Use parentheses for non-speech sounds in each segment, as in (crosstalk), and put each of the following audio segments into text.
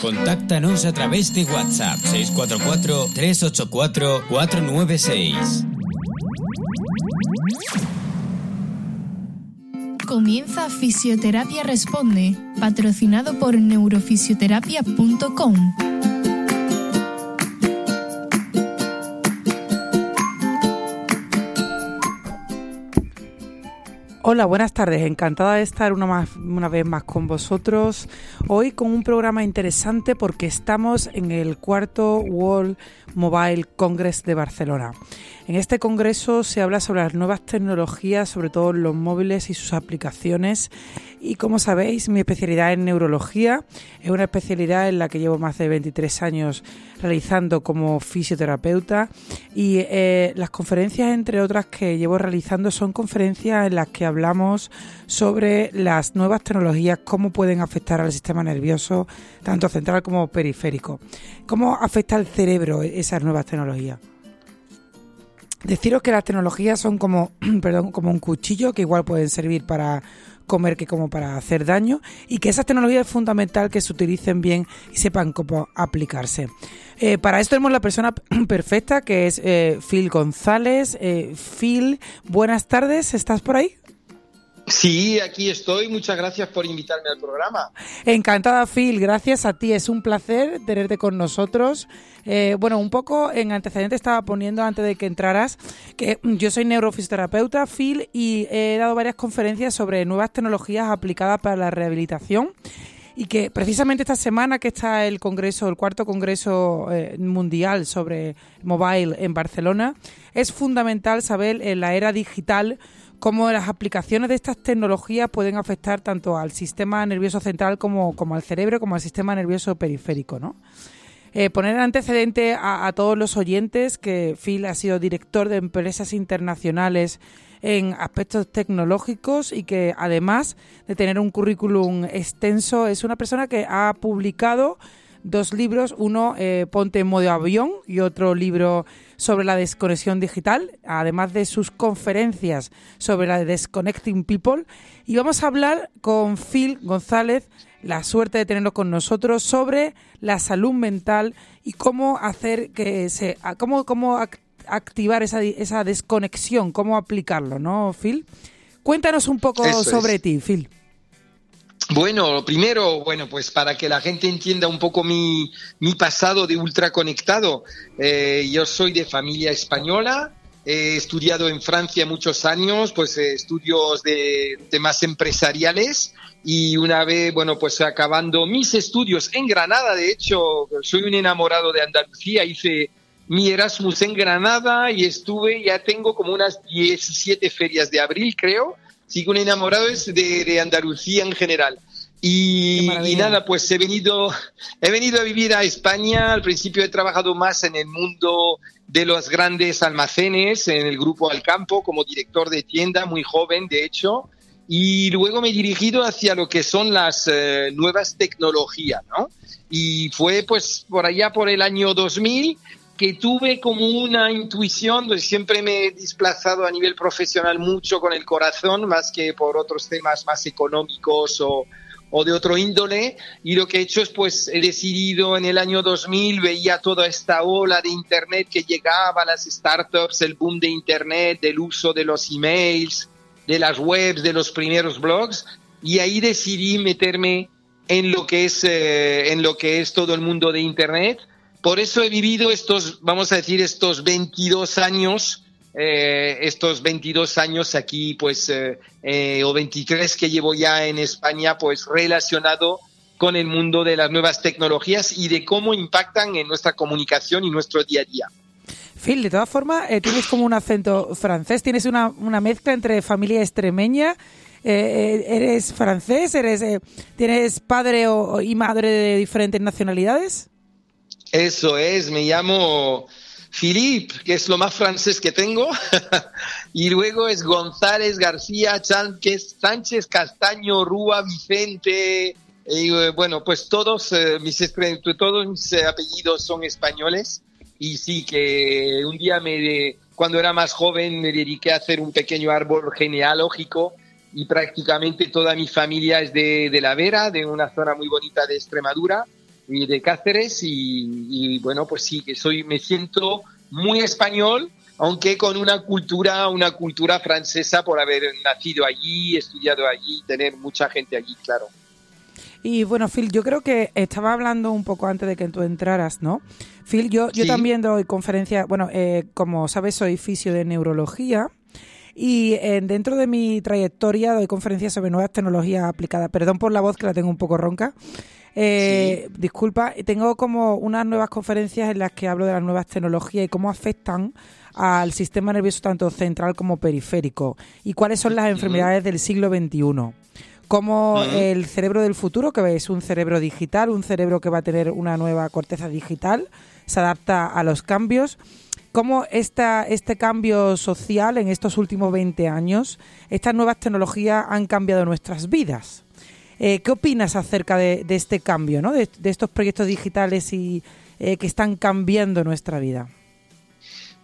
Contáctanos a través de WhatsApp 644 384 496. Comienza Fisioterapia Responde, patrocinado por neurofisioterapia.com. Hola, buenas tardes. Encantada de estar una, más, una vez más con vosotros. Hoy con un programa interesante porque estamos en el cuarto World Mobile Congress de Barcelona. En este congreso se habla sobre las nuevas tecnologías, sobre todo los móviles y sus aplicaciones. Y como sabéis, mi especialidad es neurología. Es una especialidad en la que llevo más de 23 años realizando como fisioterapeuta. Y eh, las conferencias, entre otras, que llevo realizando son conferencias en las que hablamos sobre las nuevas tecnologías, cómo pueden afectar al sistema nervioso, tanto central como periférico. Cómo afecta al cerebro esas nuevas tecnologías. Deciros que las tecnologías son como, (clears throat) perdón, como un cuchillo que igual pueden servir para comer que como para hacer daño y que esas tecnologías es fundamental que se utilicen bien y sepan cómo aplicarse. Eh, para esto tenemos la persona (clears throat) perfecta que es eh, Phil González. Eh, Phil, buenas tardes, ¿estás por ahí? Sí, aquí estoy. Muchas gracias por invitarme al programa. Encantada, Phil. Gracias a ti. Es un placer tenerte con nosotros. Eh, bueno, un poco en antecedente estaba poniendo antes de que entraras que yo soy neurofisioterapeuta, Phil, y he dado varias conferencias sobre nuevas tecnologías aplicadas para la rehabilitación y que precisamente esta semana que está el congreso, el cuarto congreso eh, mundial sobre mobile en Barcelona, es fundamental saber en la era digital cómo las aplicaciones de estas tecnologías pueden afectar tanto al sistema nervioso central como, como al cerebro, como al sistema nervioso periférico, ¿no? Eh, poner antecedente a, todos los oyentes que Phil ha sido director de empresas internacionales en aspectos tecnológicos y que además de tener un currículum extenso es una persona que ha publicado dos libros, uno eh, Ponte en modo avión y otro libro sobre la desconexión digital, además de sus conferencias sobre la Desconnecting People. Y vamos a hablar con Phil González, la suerte de tenerlo con nosotros, sobre la salud mental y cómo hacer que se. cómo, cómo activar esa, esa desconexión, cómo aplicarlo, ¿no, Phil? Cuéntanos un poco Eso sobre es. ti, Phil. Bueno, primero, bueno, pues para que la gente entienda un poco mi, mi pasado de ultraconectado, eh, yo soy de familia española, he estudiado en Francia muchos años, pues eh, estudios de temas empresariales y una vez, bueno, pues acabando mis estudios en Granada, de hecho, soy un enamorado de Andalucía, hice mi Erasmus en Granada y estuve, ya tengo como unas 17 ferias de abril, creo, sigo un enamorado es de, de Andalucía en general. Y, y, nada, pues he venido, he venido a vivir a España. Al principio he trabajado más en el mundo de los grandes almacenes, en el grupo Alcampo, como director de tienda, muy joven, de hecho. Y luego me he dirigido hacia lo que son las eh, nuevas tecnologías, ¿no? Y fue pues por allá por el año 2000 que tuve como una intuición, pues siempre me he desplazado a nivel profesional mucho con el corazón, más que por otros temas más económicos o, o de otro índole. Y lo que he hecho es pues he decidido en el año 2000 veía toda esta ola de internet que llegaba las startups el boom de internet del uso de los emails de las webs de los primeros blogs. Y ahí decidí meterme en lo que es eh, en lo que es todo el mundo de internet por eso he vivido estos vamos a decir estos 22 años eh, estos 22 años aquí, pues, eh, eh, o 23 que llevo ya en España, pues relacionado con el mundo de las nuevas tecnologías y de cómo impactan en nuestra comunicación y nuestro día a día. Phil, de todas formas, eh, tienes como un acento francés, tienes una, mezcla entre familia extremeña. ¿Eres francés? ¿Eres, ¿Tienes padre o, y madre de diferentes nacionalidades? Eso es, me llamo Philippe, que es lo más francés que tengo, (laughs) y luego es González, García, Sánchez, Sánchez Castaño, Rúa, Vicente, y bueno, pues todos, eh, mis, todos mis apellidos son españoles, y sí que un día cuando era más joven me dediqué a hacer un pequeño árbol genealógico. Y prácticamente toda mi familia es de, de La Vera, de una zona muy bonita de Extremadura y de Cáceres y, y bueno, pues sí, que soy, me siento muy español, aunque con una cultura, una cultura francesa por haber nacido allí, estudiado allí, tener mucha gente allí, claro. Y bueno, Phil, yo creo que estaba hablando un poco antes de que tú entraras, ¿no? Phil, yo, yo también doy conferencias, bueno, eh, como sabes, soy fisio de neurología. Y eh, dentro de mi trayectoria doy conferencias sobre nuevas tecnologías aplicadas. Perdón por la voz que la tengo un poco ronca. Eh, Disculpa, tengo como unas nuevas conferencias en las que hablo de las nuevas tecnologías y cómo afectan al sistema nervioso tanto central como periférico. Y cuáles son las enfermedades del siglo XXI. Cómo el cerebro del futuro, que es un cerebro digital, un cerebro que va a tener una nueva corteza digital, se adapta a los cambios cómo esta, este cambio social en estos últimos 20 años, estas nuevas tecnologías han cambiado nuestras vidas. Eh, ¿Qué opinas acerca de, este cambio, ¿no? de, de estos proyectos digitales y, eh, que están cambiando nuestra vida?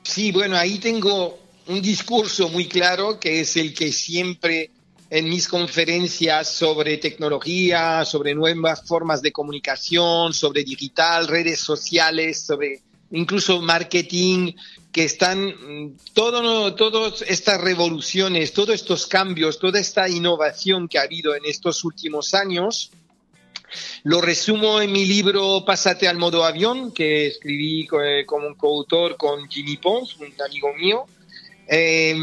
Sí, bueno, ahí tengo un discurso muy claro que es el que siempre en mis conferencias sobre tecnología, sobre nuevas formas de comunicación, sobre digital, redes sociales, sobre incluso marketing, que están mm, todo, todas estas revoluciones, todos estos cambios, toda esta innovación que ha habido en estos últimos años, lo resumo en mi libro Pásate al modo avión, que escribí eh, como un coautor con Jimmy Pons, un amigo mío. Eh,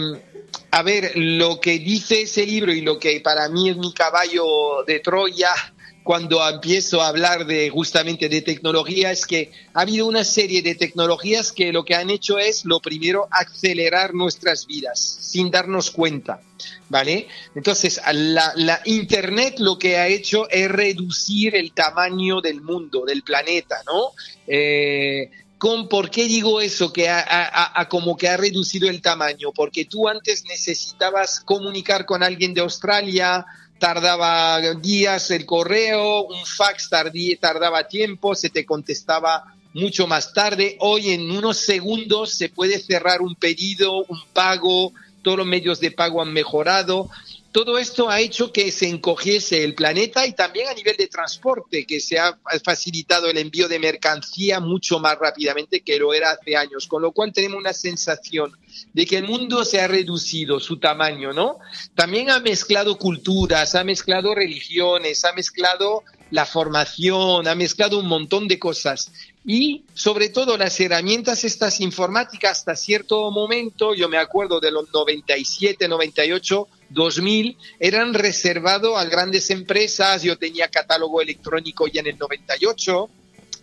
a ver, lo que dice ese libro y lo que para mí es mi caballo de Troya cuando empiezo a hablar de justamente de tecnología es que ha habido una serie de tecnologías que lo que han hecho es lo primero acelerar nuestras vidas sin darnos cuenta, ¿vale? Entonces la, la internet lo que ha hecho es reducir el tamaño del mundo, del planeta, ¿no? Eh, con, ¿Por qué digo eso? Que ha, ha, ha, como que ha reducido el tamaño. Porque tú antes necesitabas comunicar con alguien de Australia, tardaba días el correo, un fax tardaba tiempo, se te contestaba mucho más tarde. Hoy en unos segundos se puede cerrar un pedido, un pago, todos los medios de pago han mejorado. Todo esto ha hecho que se encogiese el planeta y también a nivel de transporte, que se ha facilitado el envío de mercancía mucho más rápidamente que lo era hace años, con lo cual tenemos una sensación de que el mundo se ha reducido su tamaño, ¿no? También ha mezclado culturas, ha mezclado religiones, ha mezclado la formación, ha mezclado un montón de cosas. Y sobre todo las herramientas estas informáticas hasta cierto momento, yo me acuerdo de los 97, 98, 2000, eran reservados a grandes empresas, yo tenía catálogo electrónico ya en el 98,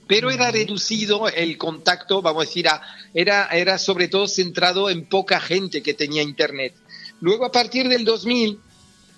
pero era reducido el contacto, vamos a decir, a, era, era sobre todo centrado en poca gente que tenía Internet. Luego, a partir del 2000,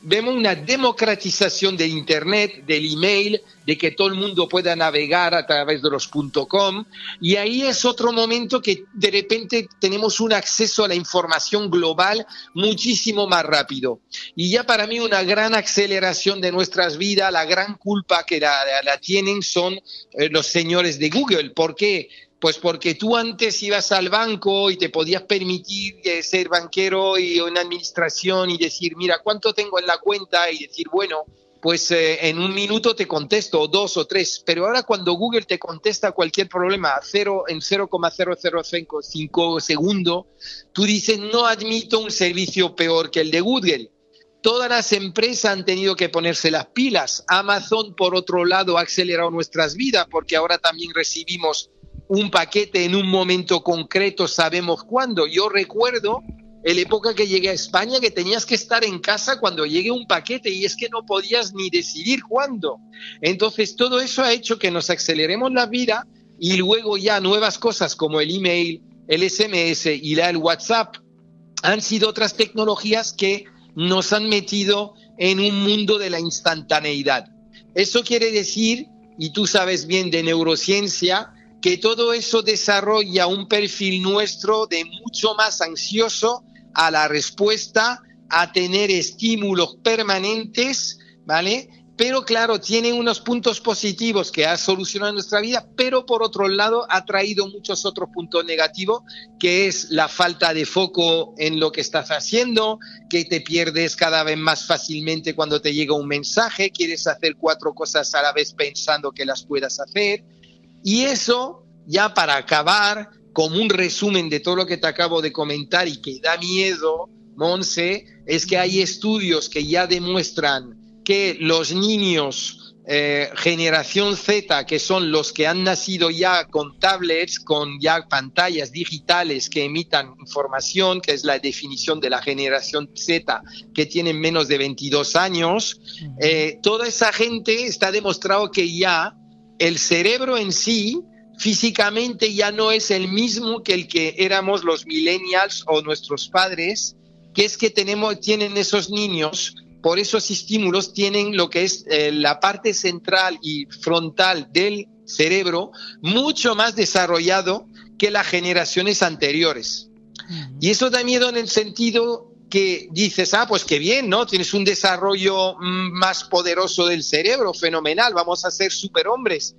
vemos una democratización del Internet, del email, de que todo el mundo pueda navegar a través de los .com y ahí es otro momento que de repente tenemos un acceso a la información global muchísimo más rápido. Y ya para mí una gran aceleración de nuestras vidas, la gran culpa que la, tienen son eh, los señores de Google. ¿Por qué? Pues porque tú antes ibas al banco y te podías permitir eh, ser banquero y una administración y decir, mira, ¿cuánto tengo en la cuenta? Y decir, bueno, pues eh, en un minuto te contesto, dos o tres. Pero ahora cuando Google te contesta cualquier problema cero, en 0,005 segundos, tú dices, no admito un servicio peor que el de Google. Todas las empresas han tenido que ponerse las pilas. Amazon, por otro lado, ha acelerado nuestras vidas porque ahora también recibimos un paquete en un momento concreto, sabemos cuándo. Yo recuerdo en la época que llegué a España que tenías que estar en casa cuando llegue un paquete y es que no podías ni decidir cuándo. Entonces todo eso ha hecho que nos aceleremos la vida y luego ya nuevas cosas como el email, el SMS y la, el WhatsApp han sido otras tecnologías que nos han metido en un mundo de la instantaneidad. Eso quiere decir, y tú sabes bien de neurociencia, que todo eso desarrolla un perfil nuestro de mucho más ansioso a la respuesta, a tener estímulos permanentes, ¿vale? pero claro, tiene unos puntos positivos que ha solucionado nuestra vida, pero por otro lado ha traído muchos otros puntos negativos, que es la falta de foco en lo que estás haciendo, que te pierdes cada vez más fácilmente cuando te llega un mensaje, quieres hacer cuatro cosas a la vez pensando que las puedas hacer. Y eso, ya para acabar, como un resumen de todo lo que te acabo de comentar y que da miedo, Monse, es que hay estudios que ya demuestran que los niños eh, generación Z, que son los que han nacido ya con tablets, con ya pantallas digitales que emitan información, que es la definición de la generación Z, que tienen menos de 22 años, eh, toda esa gente está demostrado que ya el cerebro en sí físicamente ya no es el mismo que el que éramos los millennials o nuestros padres, que es que tenemos, tienen esos niños por esos estímulos tienen lo que es eh, la parte central y frontal del cerebro mucho más desarrollado que las generaciones anteriores. Y eso da miedo en el sentido que dices, ah, pues qué bien, ¿no? Tienes un desarrollo mm, más poderoso del cerebro, fenomenal, vamos a ser superhombres.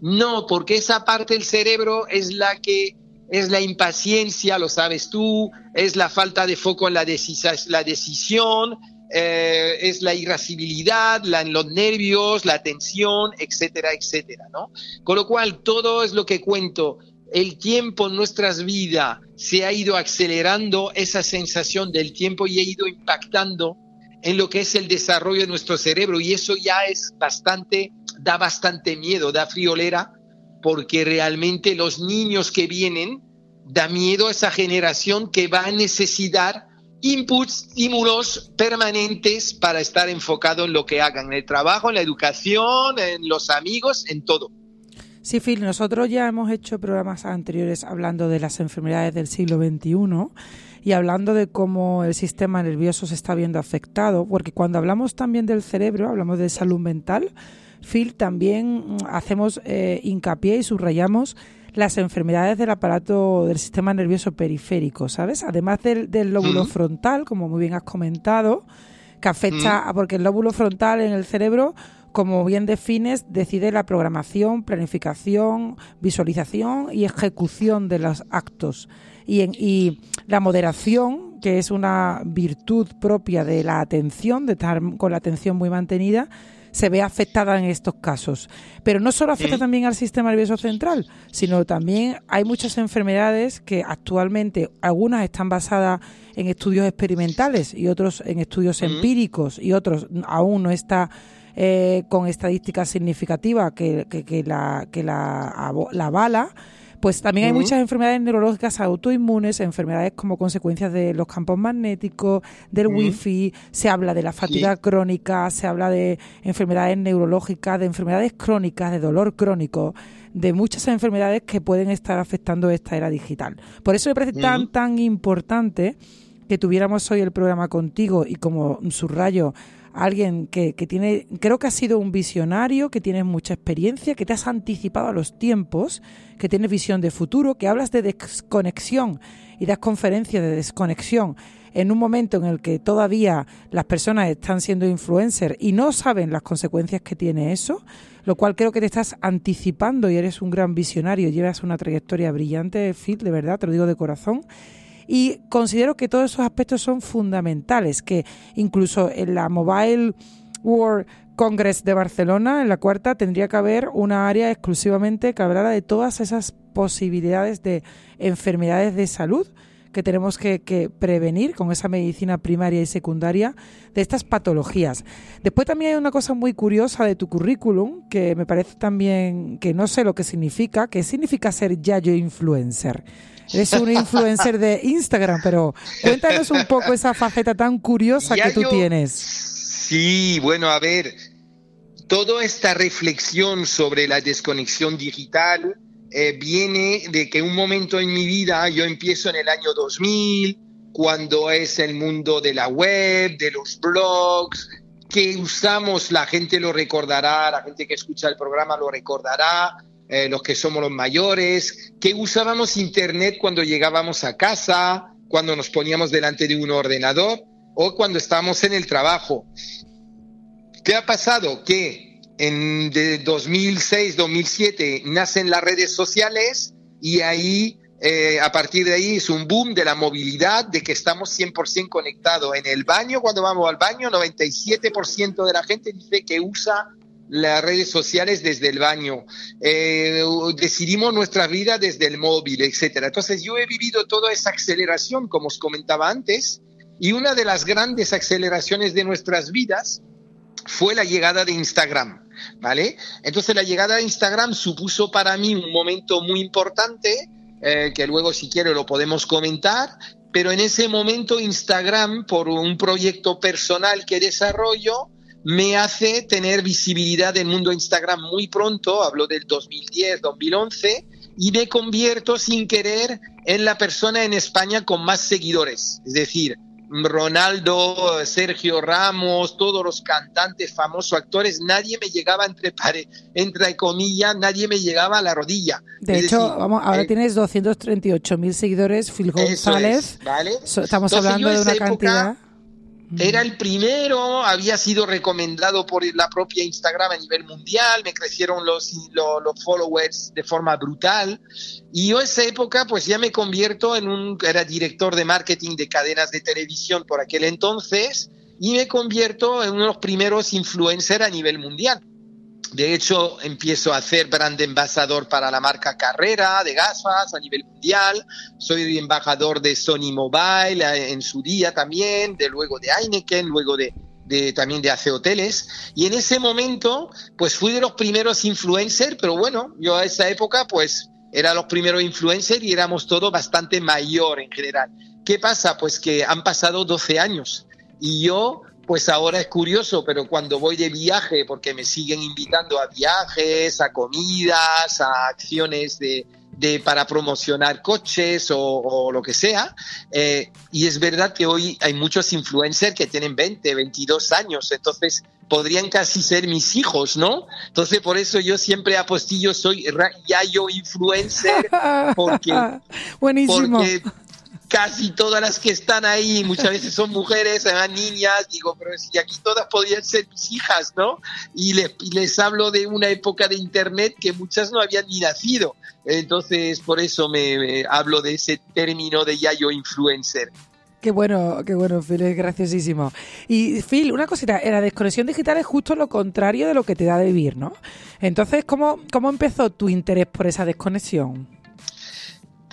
No, porque esa parte del cerebro es la que es la impaciencia, lo sabes tú, es la falta de foco en la, decisión, eh, es la irascibilidad, la, los nervios, la tensión, etcétera, etcétera, ¿no? Con lo cual, todo es lo que cuento. El tiempo en nuestras vidas se ha ido acelerando, esa sensación del tiempo y ha ido impactando en lo que es el desarrollo de nuestro cerebro y eso ya es bastante, da bastante miedo, da friolera, porque realmente los niños que vienen, da miedo a esa generación que va a necesitar inputs, estímulos permanentes para estar enfocado en lo que hagan, en el trabajo, en la educación, en los amigos, en todo. Sí, Phil, nosotros ya hemos hecho programas anteriores hablando de las enfermedades del siglo XXI y hablando de cómo el sistema nervioso se está viendo afectado, porque cuando hablamos también del cerebro, hablamos de salud mental, Phil, también hacemos eh, hincapié y subrayamos las enfermedades del aparato del sistema nervioso periférico, ¿sabes? Además del, lóbulo frontal, como muy bien has comentado, que afecta, porque el lóbulo frontal en el cerebro, como bien defines, decide la programación, planificación, visualización y ejecución de los actos. Y, y la moderación, que es una virtud propia de la atención, de estar con la atención muy mantenida, se ve afectada en estos casos. Pero no solo afecta también al sistema nervioso central, sino también hay muchas enfermedades que actualmente algunas están basadas en estudios experimentales y otros en estudios empíricos y otros aún no está eh, con estadísticas significativas que, que, la, que la, la avala pues también hay muchas enfermedades neurológicas autoinmunes, enfermedades como consecuencias de los campos magnéticos, del wifi, se habla de la fatiga crónica, se habla de enfermedades neurológicas, de enfermedades crónicas, de dolor crónico, de muchas enfermedades que pueden estar afectando esta era digital. Por eso me parece tan, tan importante que tuviéramos hoy el programa contigo y como subrayo alguien que, que, tiene, creo que has sido un visionario, que tienes mucha experiencia, que te has anticipado a los tiempos, que tienes visión de futuro, que hablas de desconexión y das conferencias de desconexión en un momento en el que todavía las personas están siendo influencers y no saben las consecuencias que tiene eso, lo cual creo que te estás anticipando y eres un gran visionario, llevas una trayectoria brillante, Phil, de verdad, te lo digo de corazón y considero que todos esos aspectos son fundamentales, que incluso en la Mobile World Congress de Barcelona, en la cuarta, tendría que haber una área exclusivamente que hablara de todas esas posibilidades de enfermedades de salud que tenemos que, que, prevenir con esa medicina primaria y secundaria de estas patologías. Después también hay una cosa muy curiosa de tu currículum que me parece también que no sé lo que significa, que significa ser Yayo influencer. Eres un influencer de Instagram, pero cuéntanos un poco esa faceta tan curiosa que tú tienes. Sí, bueno, a ver, toda esta reflexión sobre la desconexión digital eh, viene de que un momento en mi vida, yo empiezo en el año 2000, cuando es el mundo de la web, de los blogs, que usamos, la gente lo recordará, la gente que escucha el programa lo recordará, eh, los que somos los mayores, que usábamos Internet cuando llegábamos a casa, cuando nos poníamos delante de un ordenador o cuando estábamos en el trabajo. ¿Qué ha pasado? Que en de 2006, 2007 nacen las redes sociales y ahí, eh, a partir de ahí, es un boom de la movilidad, de que estamos 100% conectados. En el baño, cuando vamos al baño, 97% de la gente dice que usa las redes sociales desde el baño, eh, decidimos nuestra vida desde el móvil, etcétera. Entonces yo he vivido toda esa aceleración, como os comentaba antes, y una de las grandes aceleraciones de nuestras vidas fue la llegada de Instagram, ¿vale? Entonces la llegada de Instagram supuso para mí un momento muy importante, eh, que luego si quiero lo podemos comentar, pero en ese momento Instagram, por un proyecto personal que desarrollo, me hace tener visibilidad en el mundo Instagram muy pronto, hablo del 2010, 2011, y me convierto sin querer en la persona en España con más seguidores. Es decir, Ronaldo, Sergio Ramos, todos los cantantes, famosos actores, nadie me llegaba entre, entre comillas, nadie me llegaba a la rodilla. De hecho, vamos, ahora eh, tienes 238 mil seguidores, Phil González. Estamos hablando de una cantidad. Era el primero, había sido recomendado por la propia Instagram a nivel mundial, me crecieron los, los, followers de forma brutal y yo esa época pues ya me convierto en un, era director de marketing de cadenas de televisión por aquel entonces y me convierto en uno de los primeros influencers a nivel mundial. De hecho, empiezo a hacer brand embajador para la marca Carrera de gafas a nivel mundial. Soy embajador de Sony Mobile eh, en su día también, de luego de Heineken, luego de, también de AC Hoteles. Y en ese momento, pues fui de los primeros influencers, pero bueno, yo a esa época, pues era los primeros influencers y éramos todos bastante mayor en general. ¿Qué pasa? Pues que han pasado 12 años y yo pues ahora es curioso, pero cuando voy de viaje, porque me siguen invitando a viajes, a comidas, a acciones de, de para promocionar coches o, lo que sea, eh, y es verdad que hoy hay muchos influencers que tienen 20, 22 años, entonces podrían casi ser mis hijos, ¿no? Entonces por eso yo siempre apostillo, soy ya yo influencer, porque... (laughs) Buenísimo casi todas las que están ahí, muchas veces son mujeres, además niñas, digo, pero si aquí todas podrían ser mis hijas, ¿no? Y les, hablo de una época de Internet que muchas no habían ni nacido. Entonces, por eso me, hablo de ese término de yayo influencer. Qué bueno, qué bueno, Phil, es graciosísimo. Y Phil, una cosita, la desconexión digital es justo lo contrario de lo que te da de vivir, ¿no? Entonces, ¿cómo, cómo empezó tu interés por esa desconexión?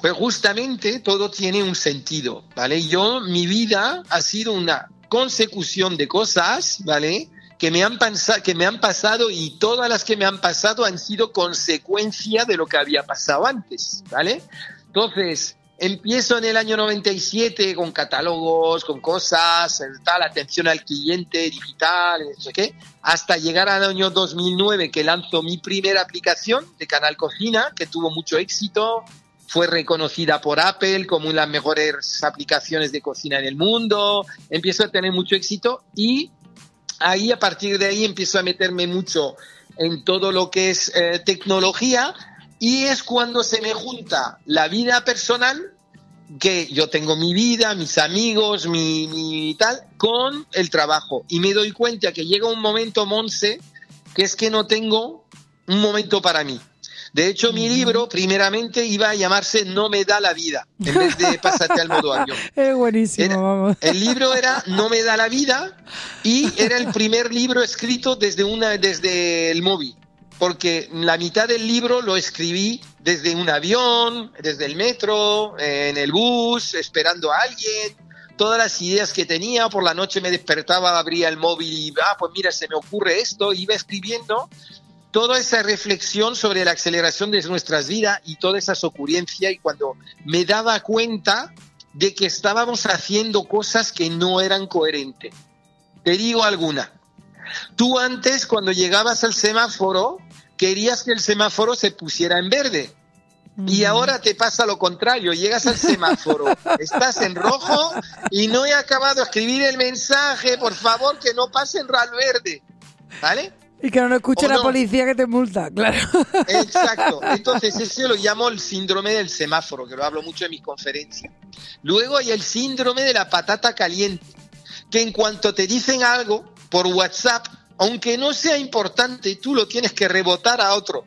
Pues justamente todo tiene un sentido, ¿vale? Yo, mi vida ha sido una consecución de cosas, ¿vale? Que me, han que me han pasado y todas las que me han pasado han sido consecuencia de lo que había pasado antes, ¿vale? Entonces, empiezo en el año 97 con catálogos, con cosas, tal, atención al cliente digital, no sé qué, hasta llegar al año 2009 que lanzo mi primera aplicación de Canal Cocina, que tuvo mucho éxito, fue reconocida por Apple como una de las mejores aplicaciones de cocina en el mundo, empiezo a tener mucho éxito y ahí a partir de ahí empiezo a meterme mucho en todo lo que es eh, tecnología y es cuando se me junta la vida personal, que yo tengo mi vida, mis amigos, mi, mi tal, con el trabajo. Y me doy cuenta que llega un momento, Monse, que es que no tengo un momento para mí. De hecho, mi libro, primeramente, iba a llamarse No me da la vida, en vez de Pásate al modo avión. (laughs) Es buenísimo, vamos. El libro era No me da la vida y era el primer libro escrito desde, una, desde el móvil, porque la mitad del libro lo escribí desde un avión, desde el metro, en el bus, esperando a alguien, todas las ideas que tenía, por la noche me despertaba, abría el móvil y, ah, pues mira, se me ocurre esto, iba escribiendo toda esa reflexión sobre la aceleración de nuestras vidas y toda esa ocurrencia y cuando me daba cuenta de que estábamos haciendo cosas que no eran coherentes. Te digo alguna. Tú antes, cuando llegabas al semáforo, querías que el semáforo se pusiera en verde. Y ahora te pasa lo contrario, llegas al semáforo, (laughs) estás en rojo y no he acabado de escribir el mensaje, por favor que no pase en al verde. ¿Vale? Y que no escuche la policía que te multa, claro. (laughs) Exacto. Entonces, ese lo llamo el síndrome del semáforo, que lo hablo mucho en mis conferencias. Luego hay el síndrome de la patata caliente, que en cuanto te dicen algo por WhatsApp, aunque no sea importante, tú lo tienes que rebotar a otro.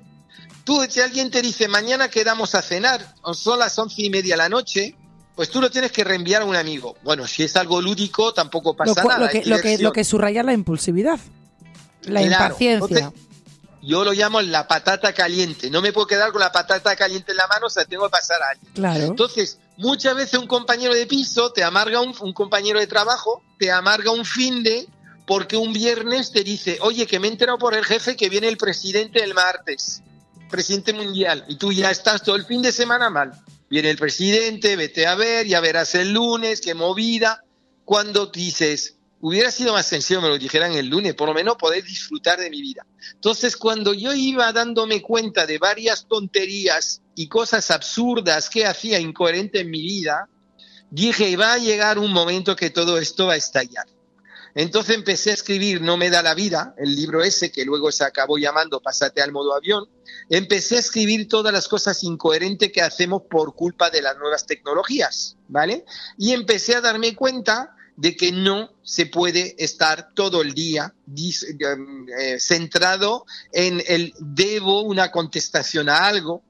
Tú, si alguien te dice, mañana quedamos a cenar, o son las once y media de la noche, pues tú lo tienes que reenviar a un amigo. Bueno, si es algo lúdico, tampoco pasa lo, nada. Lo que, lo, que, lo que subraya la impulsividad, la Claro. impaciencia. Yo lo llamo la patata caliente. No me puedo quedar con la patata caliente en la mano, o sea, tengo que pasar a alguien. claro. Entonces, muchas veces un compañero de piso te amarga un, un compañero de trabajo, te amarga un fin de porque un viernes te dice, oye, que me he enterado por el jefe que viene el presidente el martes, presidente mundial, y tú ya estás todo el fin de semana mal. Viene el presidente, vete a ver, ya verás el lunes, qué movida. Cuando dices, hubiera sido más sencillo me lo dijeran el lunes, por lo menos poder disfrutar de mi vida. Entonces, cuando yo iba dándome cuenta de varias tonterías y cosas absurdas que hacía incoherente en mi vida, dije, va a llegar un momento que todo esto va a estallar. Entonces empecé a escribir No me da la vida, el libro ese que luego se acabó llamando Pásate al modo avión. Empecé a escribir todas las cosas incoherentes que hacemos por culpa de las nuevas tecnologías, ¿vale? Y empecé a darme cuenta de que no se puede estar todo el día dis- eh, centrado en el debo una contestación a algo,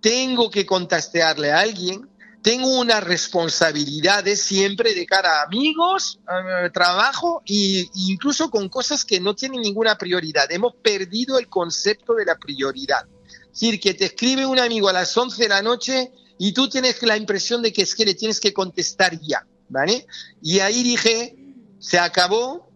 tengo que contestarle a alguien, tengo unas responsabilidades siempre de cara a amigos, a trabajo e incluso con cosas que no tienen ninguna prioridad. Hemos perdido el concepto de la prioridad. Es decir, que te escribe un amigo a las 11 de la noche y tú tienes la impresión de que es que le tienes que contestar ya, ¿vale? Y ahí dije, se acabó,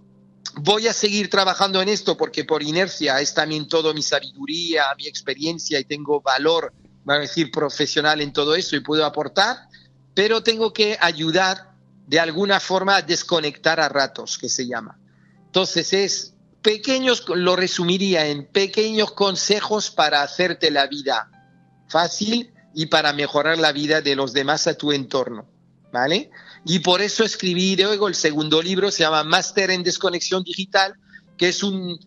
voy a seguir trabajando en esto porque por inercia es también todo mi sabiduría, mi experiencia y tengo valor, vamos a decir, profesional en todo eso y puedo aportar, pero tengo que ayudar de alguna forma a desconectar a ratos, que se llama. Entonces es pequeños, lo resumiría en pequeños consejos para hacerte la vida fácil y para mejorar la vida de los demás a tu entorno, ¿vale? Y por eso escribí luego el segundo libro, se llama Máster en Desconexión Digital, que es un,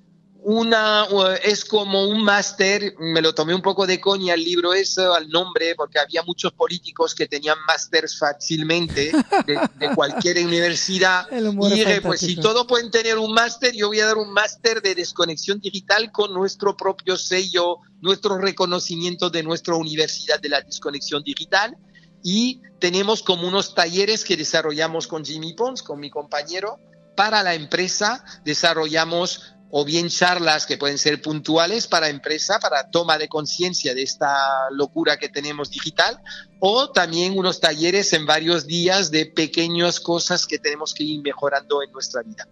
una, es como un máster, me lo tomé un poco de coña el libro eso, al nombre, porque había muchos políticos que tenían másters fácilmente de, de cualquier (laughs) universidad. Y dije, pues si todos pueden tener un máster, yo voy a dar un máster de desconexión digital con nuestro propio sello, nuestro reconocimiento de nuestra Universidad de la Desconexión Digital. Y tenemos como unos talleres que desarrollamos con Jimmy Pons, con mi compañero, para la empresa. Desarrollamos o bien charlas que pueden ser puntuales para empresa, para toma de conciencia de esta locura que tenemos digital, o también unos talleres en varios días de pequeñas cosas que tenemos que ir mejorando en nuestra vida.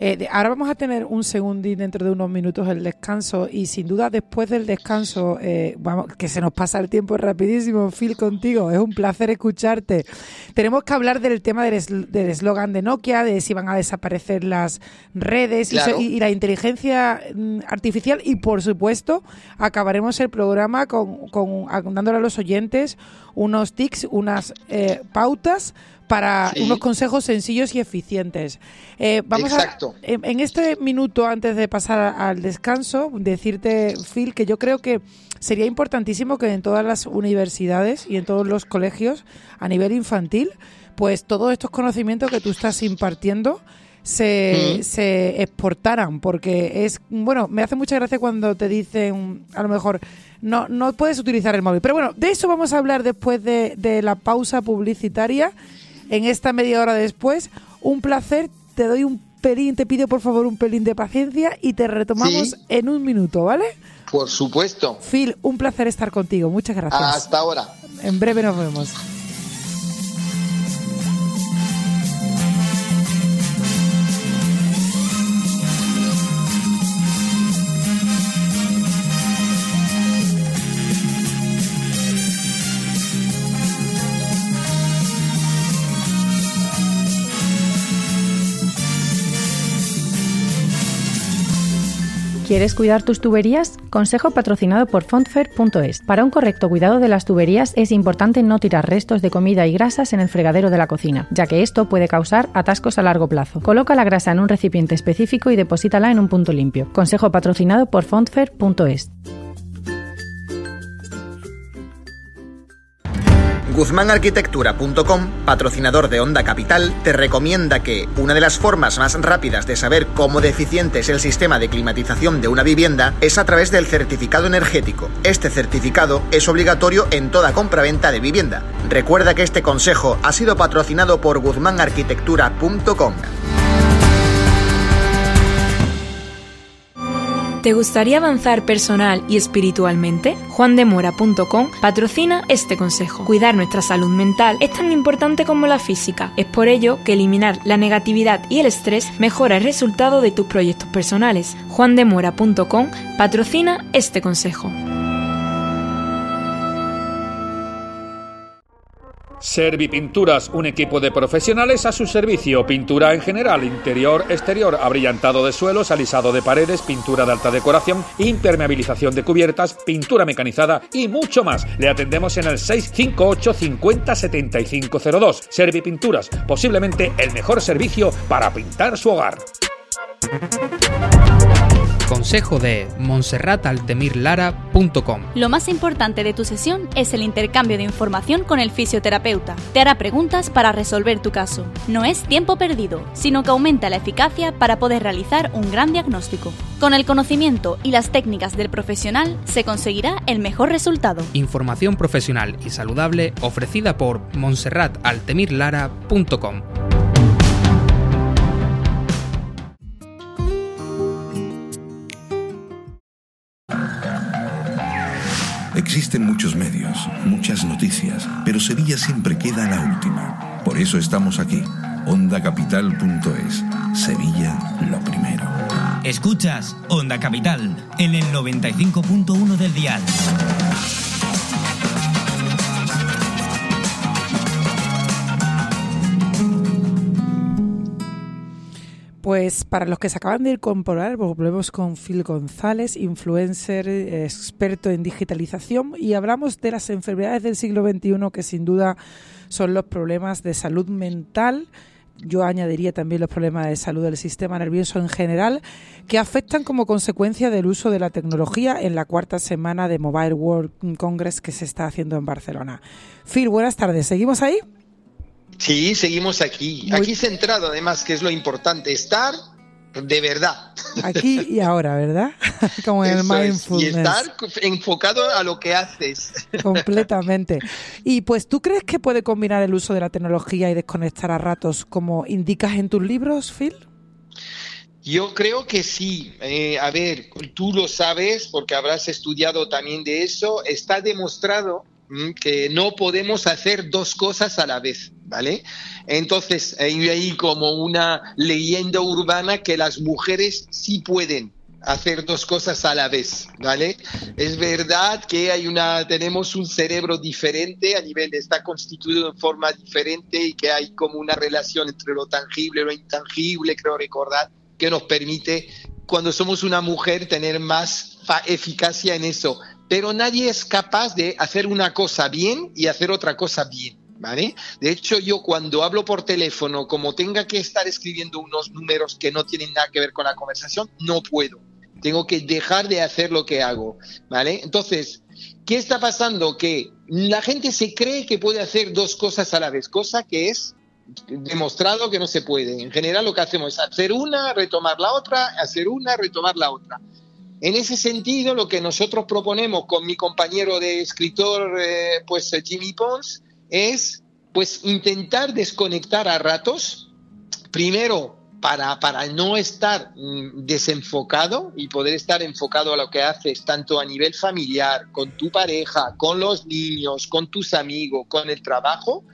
Eh, de- ahora vamos a tener un segundín dentro de unos minutos el descanso y sin duda después del descanso, eh, vamos, que se nos pasa el tiempo rapidísimo, Phil, contigo, es un placer escucharte. Tenemos que hablar del tema del esl- del eslogan de Nokia, de si van a desaparecer las redes y Claro. so- y, y la inteligencia mm, artificial y por supuesto acabaremos el programa con, con- dándole a los oyentes unos tics, unas eh, pautas para Sí. unos consejos sencillos y eficientes. Eh, vamos a- Exacto. en en este minuto antes de pasar al descanso, decirte, Phil, que yo creo que sería importantísimo que en todas las universidades y en todos los colegios a nivel infantil, pues todos estos conocimientos que tú estás impartiendo se, Mm. se exportaran, porque es, bueno, me hace mucha gracia cuando te dicen, a lo mejor, no, no puedes utilizar el móvil. Pero bueno, de eso vamos a hablar después de, de la pausa publicitaria, en esta media hora después. Un placer, te doy un pelín, te pido por favor un pelín de paciencia y te retomamos Sí. en un minuto, ¿vale? Por supuesto. Phil, un placer estar contigo, muchas gracias. Hasta ahora. En breve nos vemos. ¿Quieres cuidar tus tuberías? Consejo patrocinado por Fontfer.es. Para un correcto cuidado de las tuberías es importante no tirar restos de comida y grasas en el fregadero de la cocina, ya que esto puede causar atascos a largo plazo. Coloca la grasa en un recipiente específico y deposítala en un punto limpio. Consejo patrocinado por Fontfer.es. GuzmánArquitectura.com, patrocinador de Onda Capital, te recomienda que una de las formas más rápidas de saber cómo deficiente es el sistema de climatización de una vivienda es a través del certificado energético. Este certificado es obligatorio en toda compraventa de vivienda. Recuerda que este consejo ha sido patrocinado por GuzmánArquitectura.com. ¿Te gustaría avanzar personal y espiritualmente? juandemora.com patrocina este consejo. Cuidar nuestra salud mental es tan importante como la física. Es por ello que eliminar la negatividad y el estrés mejora el resultado de tus proyectos personales. juandemora.com patrocina este consejo. Servipinturas, un equipo de profesionales a su servicio. Pintura en general, interior, exterior, abrillantado de suelos, alisado de paredes, pintura de alta decoración, impermeabilización de cubiertas, pintura mecanizada y mucho más. Le atendemos en el 658 50 7502. Servipinturas, posiblemente el mejor servicio para pintar su hogar. Consejo de monserrataltemirlara.com. Lo más importante de tu sesión es el intercambio de información con el fisioterapeuta. Te hará preguntas para resolver tu caso. No es tiempo perdido, sino que aumenta la eficacia para poder realizar un gran diagnóstico. Con el conocimiento y las técnicas del profesional se conseguirá el mejor resultado. Información profesional y saludable ofrecida por monserrataltemirlara.com. Existen muchos medios, muchas noticias, pero Sevilla siempre queda la última. Por eso estamos aquí. OndaCapital.es. Sevilla lo primero. Escuchas Onda Capital en el 95.1 del dial. Pues para los que se acaban de incorporar, volvemos con Phil González, influencer, eh, experto en digitalización, y hablamos de las enfermedades del siglo XXI que sin duda son los problemas de salud mental. Yo añadiría también los problemas de salud del sistema nervioso en general, que afectan como consecuencia del uso de la tecnología en la cuarta semana de Mobile World Congress que se está haciendo en Barcelona. Phil, buenas tardes. ¿Seguimos ahí? Sí, seguimos aquí. Muy- Aquí centrado, además, que es lo importante, estar de verdad. Aquí y ahora, ¿verdad? (laughs) Como en el es, Y mindfulness. estar enfocado a lo que haces. (laughs) Completamente. Y pues, ¿tú crees que puede combinar el uso de la tecnología y desconectar a ratos como indicas en tus libros, Phil? Yo creo que sí. Eh, a ver, tú lo sabes porque habrás estudiado también de eso. Está demostrado que no podemos hacer dos cosas a la vez, ¿vale? Entonces, hay ahí como una leyenda urbana que las mujeres sí pueden hacer dos cosas a la vez, ¿vale? Es verdad que hay una, tenemos un cerebro diferente a nivel, está constituido en forma diferente y que hay como una relación entre lo tangible y lo intangible, creo recordar, que nos permite, cuando somos una mujer, tener más eficacia en eso. Pero nadie es capaz de hacer una cosa bien y hacer otra cosa bien. ¿Vale? De hecho, yo cuando hablo por teléfono, como tenga que estar escribiendo unos números que no tienen nada que ver con la conversación, no puedo. Tengo que dejar de hacer lo que hago, ¿vale? Entonces, ¿qué está pasando? Que la gente se cree que puede hacer dos cosas a la vez, cosa que es demostrado que no se puede. En general lo que hacemos es hacer una, retomar la otra, hacer una, retomar la otra. En ese sentido, lo que nosotros proponemos con mi compañero de escritor, eh, pues eh, Jimmy Pons, es pues intentar desconectar a ratos, primero para, para no estar mm, desenfocado y poder estar enfocado a lo que haces, tanto a nivel familiar, con tu pareja, con los niños, con tus amigos, con el trabajo,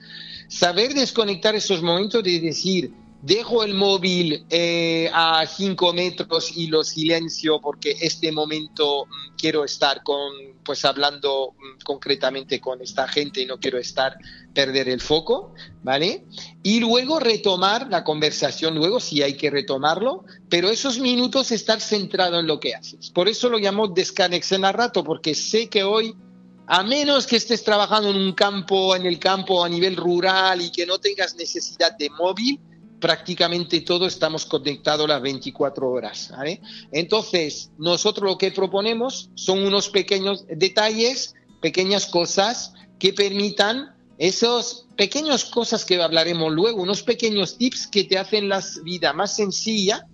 saber desconectar esos momentos de decir, dejo el móvil eh, a cinco metros y lo silencio porque este momento mm, quiero estar con, pues hablando mm, concretamente con esta gente y no quiero estar, perder el foco, ¿vale? Y luego retomar la conversación, luego si hay que retomarlo, pero esos minutos estar centrado en lo que haces. Por eso lo llamo desconexión a rato, porque sé que hoy a menos que estés trabajando en un campo, en el campo a nivel rural y que no tengas necesidad de móvil, prácticamente todos estamos conectados las 24 horas. Entonces, nosotros lo que proponemos son unos pequeños detalles, pequeñas cosas que permitan Esos pequeños cosas que hablaremos luego, unos pequeños tips que te hacen la vida más sencilla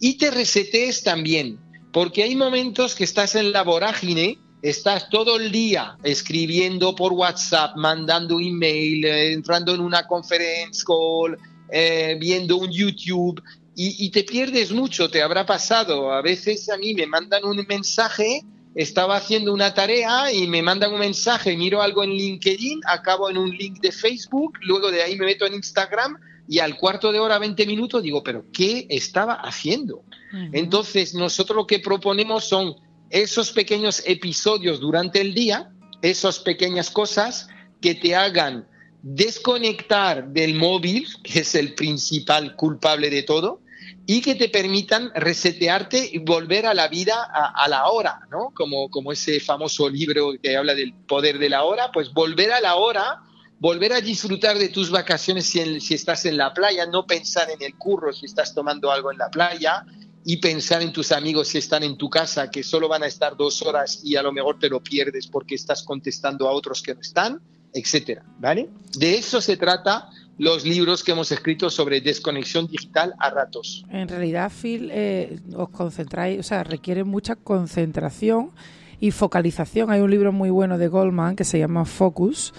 y te resetees también, porque hay momentos que estás en la vorágine, estás todo el día escribiendo por WhatsApp, mandando email, eh, entrando en una conference call, eh, viendo un YouTube y, y te pierdes mucho, te habrá pasado. A veces a mí me mandan un mensaje estaba haciendo una tarea y me mandan un mensaje, miro algo en LinkedIn, acabo en un link de Facebook, luego de ahí me meto en Instagram y al cuarto de hora, 20 minutos, digo, pero ¿qué estaba haciendo? Entonces, nosotros lo que proponemos son esos pequeños episodios durante el día, esas pequeñas cosas que te hagan desconectar del móvil, que es el principal culpable de todo, y que te permitan resetearte y volver a la vida a, la hora, ¿no? Como, como ese famoso libro que habla del poder de la hora, pues volver a la hora, volver a disfrutar de tus vacaciones si, si estás en la playa, no pensar en el curro si estás tomando algo en la playa y pensar en tus amigos si están en tu casa, que solo van a estar dos horas y a lo mejor te lo pierdes porque estás contestando a otros que no están, etcétera, ¿vale? De eso se trata los libros que hemos escrito sobre desconexión digital a ratos. En realidad, Phil, eh, os concentráis, o sea, requiere mucha concentración y focalización. Hay un libro muy bueno de Goldman que se llama Focus,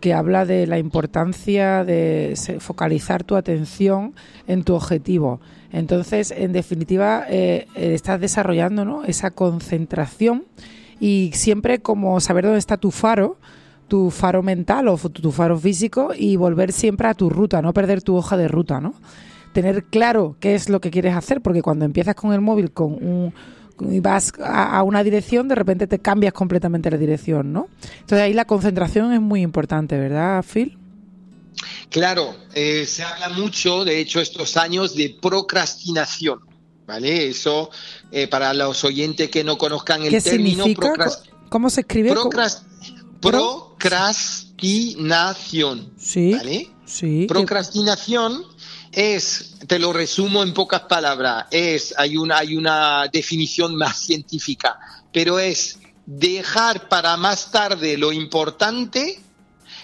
que habla de la importancia de focalizar tu atención en tu objetivo. Entonces, en definitiva, eh, eh, estás desarrollando ¿no? esa concentración y siempre como saber dónde está tu faro tu faro mental o tu faro físico y volver siempre a tu ruta, no perder tu hoja de ruta, ¿no? Tener claro qué es lo que quieres hacer, porque cuando empiezas con el móvil con un y vas a, una dirección, de repente te cambias completamente la dirección, ¿no? Entonces ahí la concentración es muy importante, ¿verdad, Phil? Claro, eh, se habla mucho, de hecho, estos años de procrastinación, ¿vale? Eso, eh, para los oyentes que no conozcan el ¿Qué término... Significa? ¿Cómo se escribe? Procrastinación. Sí. ¿Vale? Sí. Procrastinación es, te lo resumo en pocas palabras, es, hay una, hay una definición más científica, pero es dejar para más tarde lo importante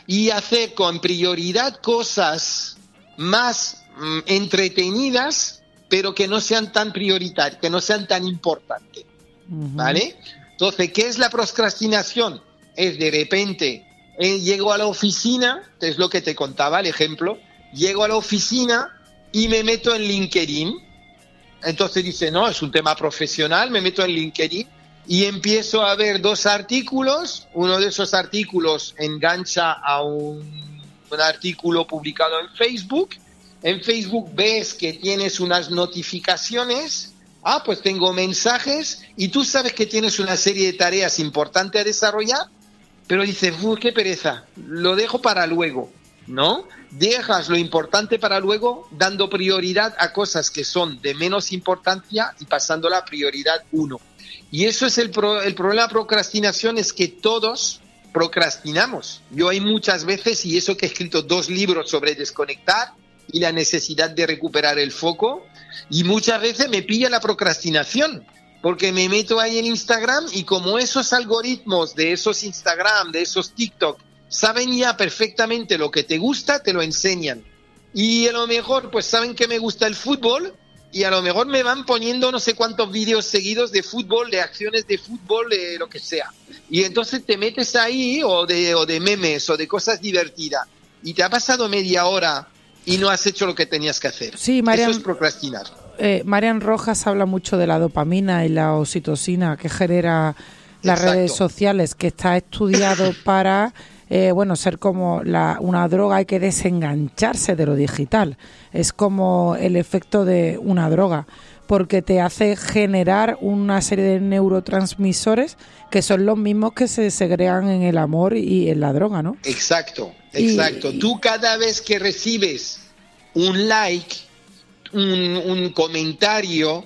y hacer con prioridad cosas más mm, entretenidas, pero que no sean tan prioritarias, que no sean tan importantes. ¿Vale? Entonces, ¿qué es la procrastinación? Es de repente, eh, llego a la oficina, es lo que te contaba el ejemplo, llego a la oficina y me meto en LinkedIn. Entonces dice, no, es un tema profesional, me meto en LinkedIn y empiezo a ver dos artículos. Uno de esos artículos engancha a un, un artículo publicado en Facebook. En Facebook ves que tienes unas notificaciones Ah, pues tengo mensajes y tú sabes que tienes una serie de tareas importantes a desarrollar pero dices, qué pereza, lo dejo para luego, ¿no? Dejas lo importante para luego, dando prioridad a cosas que son de menos importancia y pasando la prioridad uno. Y eso es el, el problema de procrastinación, es que todos procrastinamos. Yo hay muchas veces, y eso que he escrito dos libros sobre desconectar y la necesidad de recuperar el foco, y muchas veces me pilla la procrastinación porque me meto ahí en Instagram y como esos algoritmos de esos Instagram, de esos TikTok, saben ya perfectamente lo que te gusta, te lo enseñan. Y a lo mejor pues saben que me gusta el fútbol y a lo mejor me van poniendo no sé cuántos vídeos seguidos de fútbol, de acciones de fútbol, de lo que sea. Y entonces te metes ahí o de, o de memes o de cosas divertidas y te ha pasado media hora y no has hecho lo que tenías que hacer. Sí, María. Eso es procrastinar eh, Marian Rojas habla mucho de la dopamina y la oxitocina que genera las redes sociales, que está estudiado (coughs) para, eh, bueno, ser como la, una droga, hay que desengancharse de lo digital. Es como el efecto de una droga, porque te hace generar una serie de neurotransmisores que son los mismos que se segregan en el amor y en la droga, ¿no? Exacto, exacto. Tú cada vez que recibes un like, un, comentario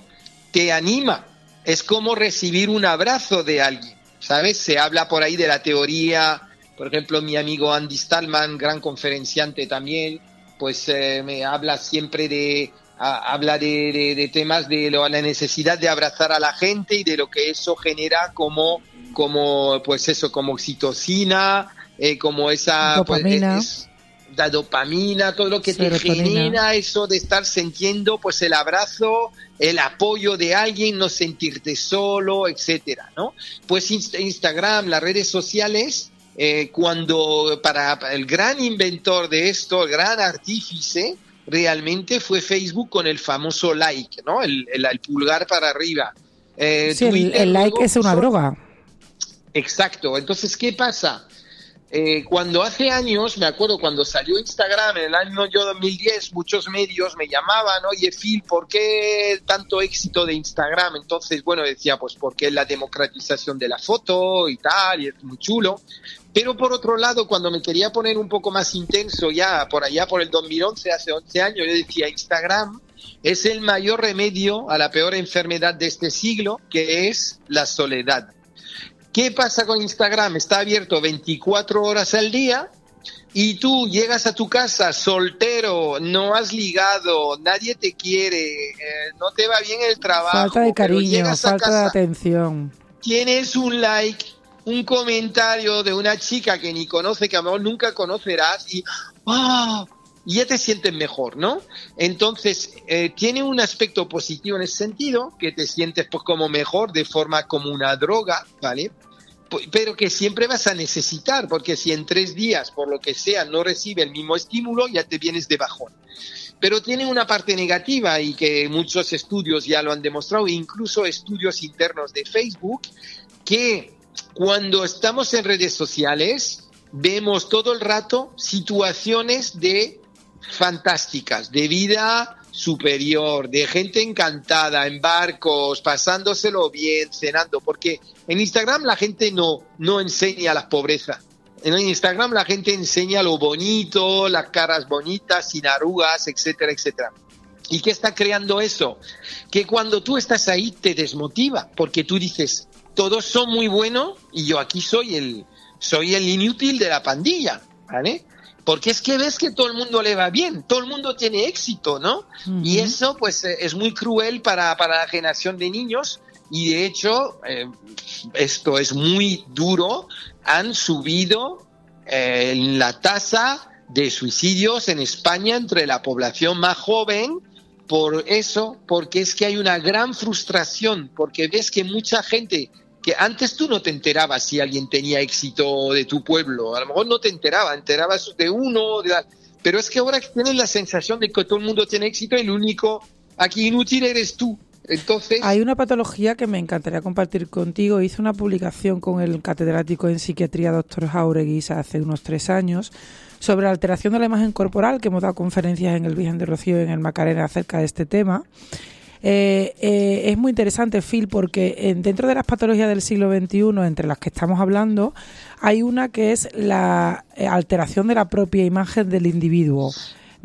te anima. Es como recibir un abrazo de alguien, ¿sabes? Se habla por ahí de la teoría, por ejemplo, mi amigo Andy Stallman, gran conferenciante también, pues eh, me habla siempre de, habla de, temas de la necesidad de abrazar a la gente y de lo que eso genera como, como pues eso, como oxitocina, eh, como esa pues, es- la dopamina, todo lo que te genera eso de estar sintiendo pues el abrazo, el apoyo de alguien, no sentirte solo, etcétera, ¿no? Pues Inst- Instagram, las redes sociales, eh, cuando para para el gran inventor de esto, el gran artífice, realmente fue Facebook con el famoso like, ¿no? El, el- el pulgar para arriba. Eh, Sí, el, Twitter el like luego es una droga. Exacto. Entonces, ¿qué pasa? Eh, cuando hace años, me acuerdo cuando salió Instagram en el año yo 2010, muchos medios me llamaban, oye Phil, ¿por qué tanto éxito de Instagram? Entonces, bueno, decía, pues porque es la democratización de la foto y tal, y es muy chulo. Pero por otro lado, cuando me quería poner un poco más intenso ya, por allá por el 2011, hace 11 años, yo decía, Instagram es el mayor remedio a la peor enfermedad de este siglo, que es la soledad. ¿Qué pasa con Instagram? Está abierto 24 horas al día y tú llegas a tu casa soltero, no has ligado, nadie te quiere, eh, no te va bien el trabajo. Falta de cariño, falta de atención. tienes un like, un comentario de una chica que ni conoce, que a lo mejor nunca conocerás y ¡ah! Y ya te sientes mejor, ¿no? Entonces, eh, tiene un aspecto positivo en ese sentido, que te sientes pues como mejor de forma como una droga, ¿vale? Pero que siempre vas a necesitar, porque si en tres días, por lo que sea, no recibe el mismo estímulo, ya te vienes de bajón. Pero tiene una parte negativa y que muchos estudios ya lo han demostrado, incluso estudios internos de Facebook, que cuando estamos en redes sociales vemos todo el rato situaciones de fantásticas, de vida superior, de gente encantada en barcos, pasándoselo bien, cenando, porque en Instagram la gente no, no enseña la pobreza. En Instagram la gente enseña lo bonito, las caras bonitas, sin arrugas, etcétera, etcétera. ¿Y qué está creando eso? Que cuando tú estás ahí te desmotiva, porque tú dices, todos son muy buenos y yo aquí soy el, soy el inútil de la pandilla, ¿vale? Porque es que ves que todo el mundo le va bien, todo el mundo tiene éxito, ¿no? Y eso pues eh, es muy cruel para, para la generación de niños y de hecho eh, esto es muy duro, han subido eh, la tasa de suicidios en España entre la población más joven por eso, porque es que hay una gran frustración, porque ves que mucha gente que antes tú no te enterabas si alguien tenía éxito de tu pueblo, a lo mejor no te enteraba, enterabas de uno, de la- pero es que ahora tienes la sensación de que todo el mundo tiene éxito el único aquí inútil eres tú. Entonces, Hay una patología que me encantaría compartir contigo. Hice una publicación con el catedrático en psiquiatría, doctor Jauregui, hace unos tres años, sobre alteración de la imagen corporal, que hemos dado conferencias en el Virgen de Rocío y en el Macarena acerca de este tema. Eh, eh, es muy interesante, Phil, porque eh, dentro de las patologías del siglo XXI, entre las que estamos hablando, hay una que es la eh, alteración de la propia imagen del individuo.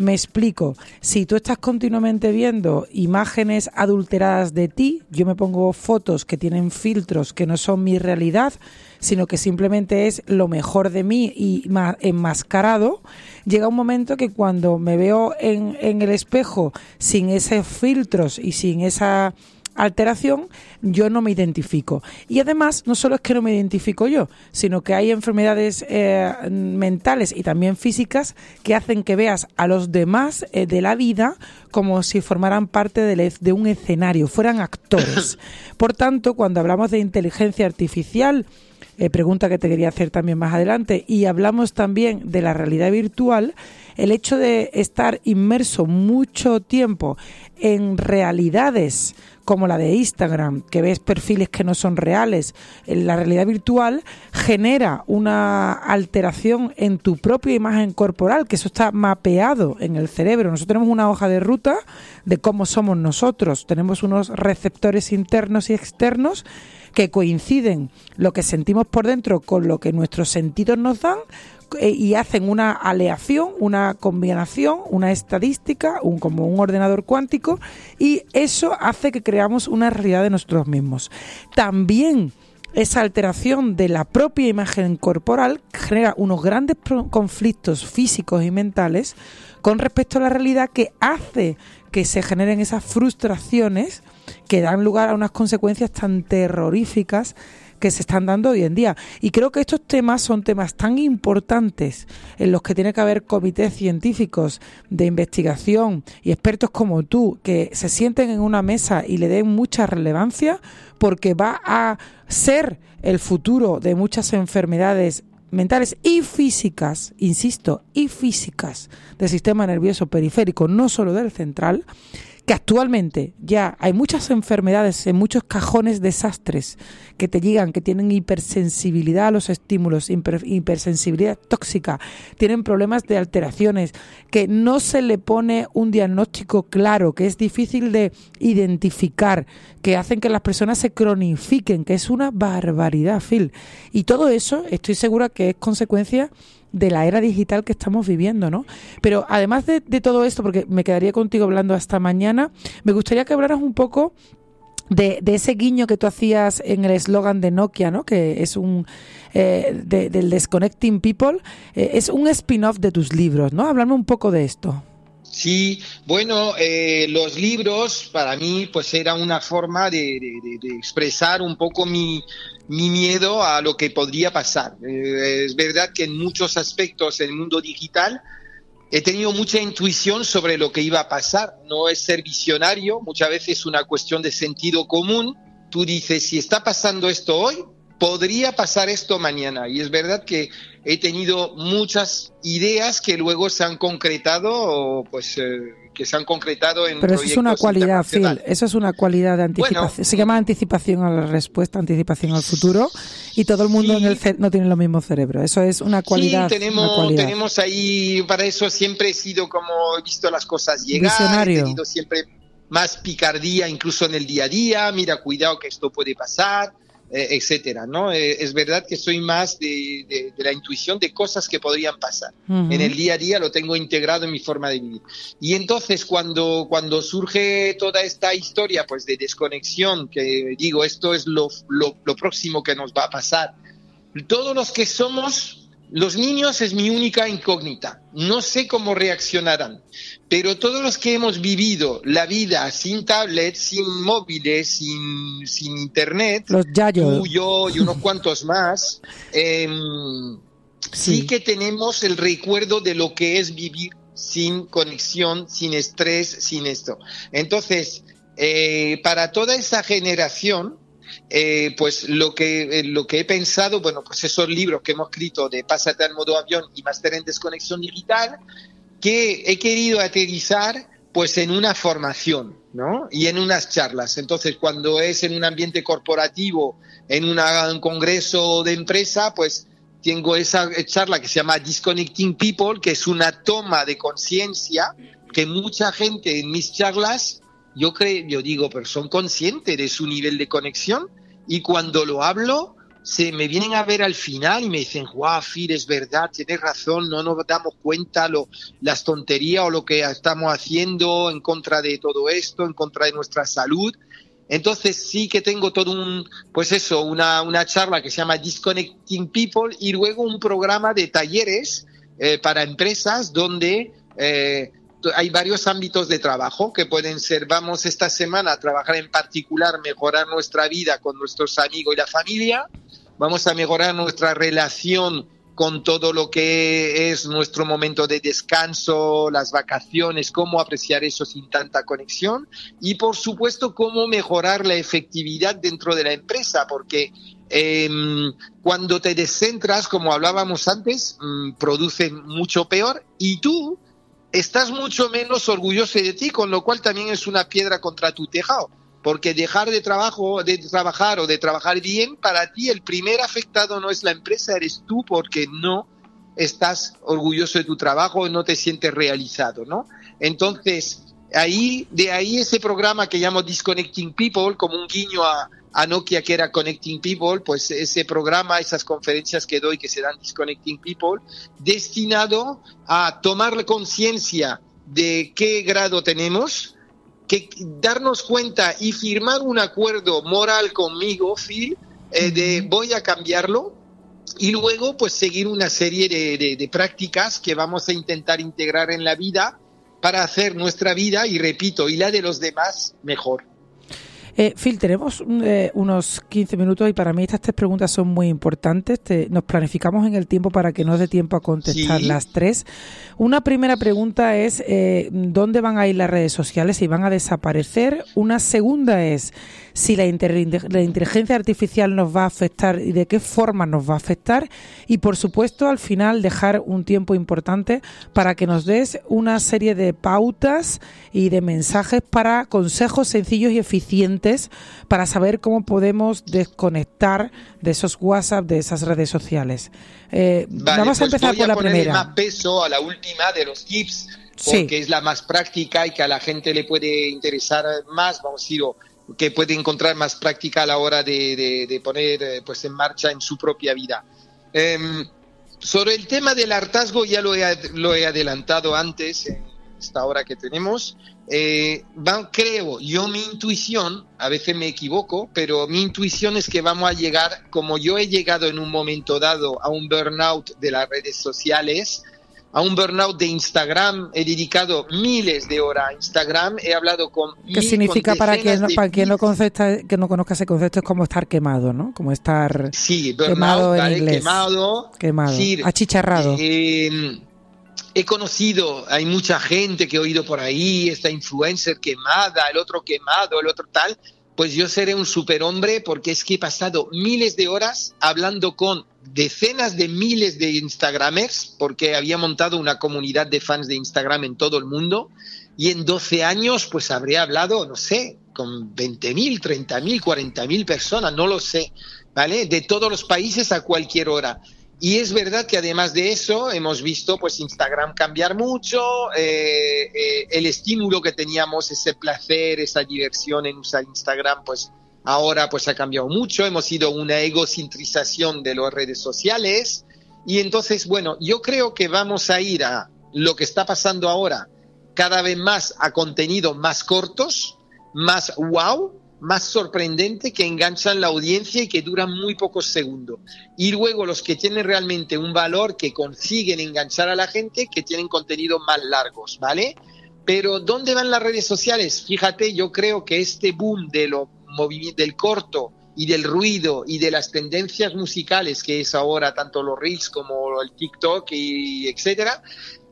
Me explico. Si tú estás continuamente viendo imágenes adulteradas de ti, yo me pongo fotos que tienen filtros que no son mi realidad, sino que simplemente es lo mejor de mí y ma- enmascarado, llega un momento que cuando me veo en, en el espejo sin esos filtros y sin esa alteración, yo no me identifico. Y además, no solo es que no me identifico yo, sino que hay enfermedades eh, mentales y también físicas que hacen que veas a los demás eh, de la vida como si formaran parte del e- de un escenario, fueran actores. (coughs) Por tanto, cuando hablamos de inteligencia artificial, eh, pregunta que te quería hacer también más adelante, y hablamos también de la realidad virtual, el hecho de estar inmerso mucho tiempo en realidades como la de Instagram, que ves perfiles que no son reales, en la realidad virtual genera una alteración en tu propia imagen corporal, que eso está mapeado en el cerebro. Nosotros tenemos una hoja de ruta de cómo somos nosotros, tenemos unos receptores internos y externos que coinciden lo que sentimos por dentro con lo que nuestros sentidos nos dan eh, y hacen una aleación, una combinación, una estadística, un, como un ordenador cuántico, y eso hace que creamos una realidad de nosotros mismos. También esa alteración de la propia imagen corporal genera unos grandes conflictos físicos y mentales con respecto a la realidad que hace que se generen esas frustraciones que dan lugar a unas consecuencias tan terroríficas que se están dando hoy en día. Y creo que estos temas son temas tan importantes en los que tiene que haber comités científicos de investigación y expertos como tú que se sienten en una mesa y le den mucha relevancia porque va a ser el futuro de muchas enfermedades mentales y físicas, insisto, y físicas del sistema nervioso periférico, no solo del central, que actualmente ya hay muchas enfermedades en muchos cajones desastres que te llegan, que tienen hipersensibilidad a los estímulos, hipersensibilidad tóxica, tienen problemas de alteraciones, que no se le pone un diagnóstico claro, que es difícil de identificar, que hacen que las personas se cronifiquen, que es una barbaridad, Phil. Y todo eso estoy segura que es consecuencia de la era digital que estamos viviendo, ¿no? Pero además de, todo esto, porque me quedaría contigo hablando hasta mañana, me gustaría que hablaras un poco de, ese guiño que tú hacías en el eslogan de Nokia, ¿no? Que es un eh, del Disconnecting People, eh, es un spin-off de tus libros, ¿no? Háblame un poco de esto. Sí, bueno, eh, los libros para mí pues era una forma de, expresar un poco mi, miedo a lo que podría pasar. Eh, es verdad que en muchos aspectos el mundo digital he tenido mucha intuición sobre lo que iba a pasar. No es ser visionario, muchas veces es una cuestión de sentido común. Tú dices, si está pasando esto hoy, podría pasar esto mañana. Y es verdad que he tenido muchas ideas que luego se han concretado, pues eh, que se han concretado en Pero eso es una cualidad, Phil, eso es una cualidad de anticipación. se llama anticipación a la respuesta, anticipación al futuro, y todo el mundo en el no tiene lo mismo cerebro. Eso es una cualidad. Sí, tenemos, tenemos ahí, para eso siempre he sido como he visto las cosas llegar, he tenido siempre más picardía incluso en el día a día, mira, cuidado que esto puede pasar etcétera, ¿no? Eh, es verdad que soy más de, la intuición de cosas que podrían pasar. En el día a día lo tengo integrado en mi forma de vivir. Y entonces cuando, cuando surge toda esta historia pues de desconexión, que digo, esto es lo, lo, lo próximo que nos va a pasar, todos los que somos los niños es mi única incógnita. No sé cómo reaccionarán. Pero todos los que hemos vivido la vida sin tablet, sin móviles, sin, sin internet, los tú, yo y unos (laughs) cuantos más, em, sí. que tenemos el recuerdo de lo que es vivir sin conexión, sin estrés, sin esto. Entonces, eh, para toda esa generación, eh, pues lo que, eh, lo que he pensado, bueno, pues esos libros que hemos escrito de Pásate al modo avión y Máster en Desconexión Digital, que he querido aterrizar pues en una formación, ¿no? Y en unas charlas. Entonces, cuando es en un ambiente corporativo, en un congreso de empresa, pues tengo esa charla que se llama Disconnecting People, que es una toma de conciencia que mucha gente en mis charlas yo creo, yo digo, pero son conscientes de su nivel de conexión y cuando lo hablo se me vienen a ver al final y me dicen, guau, Fir, es verdad, tienes razón, no nos damos cuenta lo, las tonterías o lo que estamos haciendo en contra de todo esto, en contra de nuestra salud. Entonces sí que tengo todo un, pues eso, una, una charla que se llama Disconnecting People y luego un programa de talleres eh, para empresas donde eh, hay varios ámbitos de trabajo que pueden ser, vamos esta semana a trabajar en particular, mejorar nuestra vida con nuestros amigos y la familia, vamos a mejorar nuestra relación con todo lo que es nuestro momento de descanso, las vacaciones, cómo apreciar eso sin tanta conexión y por supuesto cómo mejorar la efectividad dentro de la empresa, porque em, cuando te descentras, como hablábamos antes, mm, produce mucho peor y tú estás mucho menos orgulloso de ti, con lo cual también es una piedra contra tu tejado. Porque dejar de trabajo, de trabajar o de trabajar bien, para ti el primer afectado no es la empresa, eres tú porque no estás orgulloso de tu trabajo no te sientes realizado, ¿no? Entonces, ahí, de ahí ese programa que llamo Disconnecting People, como un guiño a, a Nokia que era Connecting People, pues ese programa, esas conferencias que doy que se dan Disconnecting People, destinado a tomar conciencia de qué grado tenemos, que darnos cuenta y firmar un acuerdo moral conmigo, Phil, eh, de voy a cambiarlo y luego pues seguir una serie de, de prácticas que vamos a intentar integrar en la vida para hacer nuestra vida y repito, y la de los demás mejor. Eh, Phil, tenemos eh, unos 15 minutos y para mí estas tres preguntas son muy importantes. Te- nos planificamos en el tiempo para que nos dé tiempo a contestar Sí. las tres. Una primera pregunta es eh, ¿dónde van a ir las redes sociales? ¿Si van a desaparecer? Una segunda es si la, la inteligencia artificial nos va a afectar y de qué forma nos va a afectar. Y por supuesto, al final, dejar un tiempo importante para que nos des una serie de pautas y de mensajes para consejos sencillos y eficientes para saber cómo podemos desconectar de esos WhatsApp, de esas redes sociales. Eh, Vale, vamos a pues empezar por la primera. más peso a la última de los tips, Sí. porque es la más práctica y que a la gente le puede interesar más, vamos a decir, que puede encontrar más práctica a la hora de, de- de poner eh, pues en marcha en su propia vida. Em, sobre el tema del hartazgo ya lo he, lo he adelantado antes en esta hora que tenemos. Eh, va- creo, yo mi intuición, a veces me equivoco, pero mi intuición es que vamos a llegar, como yo he llegado en un momento dado a un burnout de las redes sociales, a un burnout de Instagram, he dedicado miles de horas a Instagram, he hablado con... ¿Qué mil- significa con para quien, no, para quien no, concepta- que no conozca ese concepto? Es como estar quemado, ¿no? Como estar Sí, burnout, quemado en inglés. Quemado. Quemado. Achicharrado. eh, he conocido, hay mucha gente que he oído por ahí, esta influencer quemada, el otro quemado, el otro tal. Pues yo seré un superhombre porque es que he pasado miles de horas hablando con decenas de miles de Instagramers, porque había montado una comunidad de fans de Instagram en todo el mundo. Y en 12 años, pues habré hablado, no sé, con 20.000, 30.000, 40.000 personas, no lo sé, ¿vale? De todos los países a cualquier hora. Y es verdad que además de eso hemos visto pues Instagram cambiar mucho, eh, eh, el estímulo que teníamos, ese placer, esa diversión en usar Instagram, pues ahora pues ha cambiado mucho, hemos ido a una egocentrización de las redes sociales y entonces bueno, yo creo que vamos a ir a lo que está pasando ahora cada vez más a contenidos más cortos, más wow, más sorprendente, que enganchan la audiencia y que duran muy pocos segundos. Y luego los que tienen realmente un valor, que consiguen enganchar a la gente, que tienen contenidos más largos, ¿vale? Pero ¿dónde van las redes sociales? Fíjate, yo creo que este boom de lo del corto y del ruido y de las tendencias musicales que es ahora tanto los reels como el TikTok y etcétera,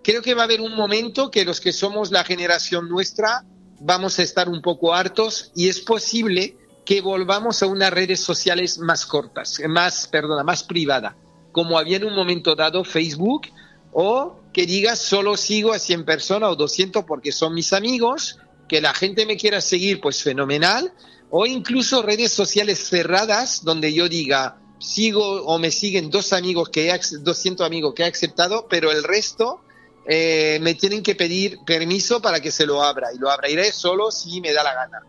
creo que va a haber un momento que los que somos la generación nuestra vamos a estar un poco hartos y es posible que volvamos a unas redes sociales más cortas, más, perdona, más privada, como había en un momento dado Facebook, o que digas solo sigo a 100 personas o 200 porque son mis amigos, que la gente me quiera seguir, pues fenomenal, o incluso redes sociales cerradas donde yo diga sigo o me siguen dos amigos que he, ac- 200 amigos que he aceptado, pero el resto eh, me tienen que pedir permiso para que se lo abra y lo abriré solo si me da la gana.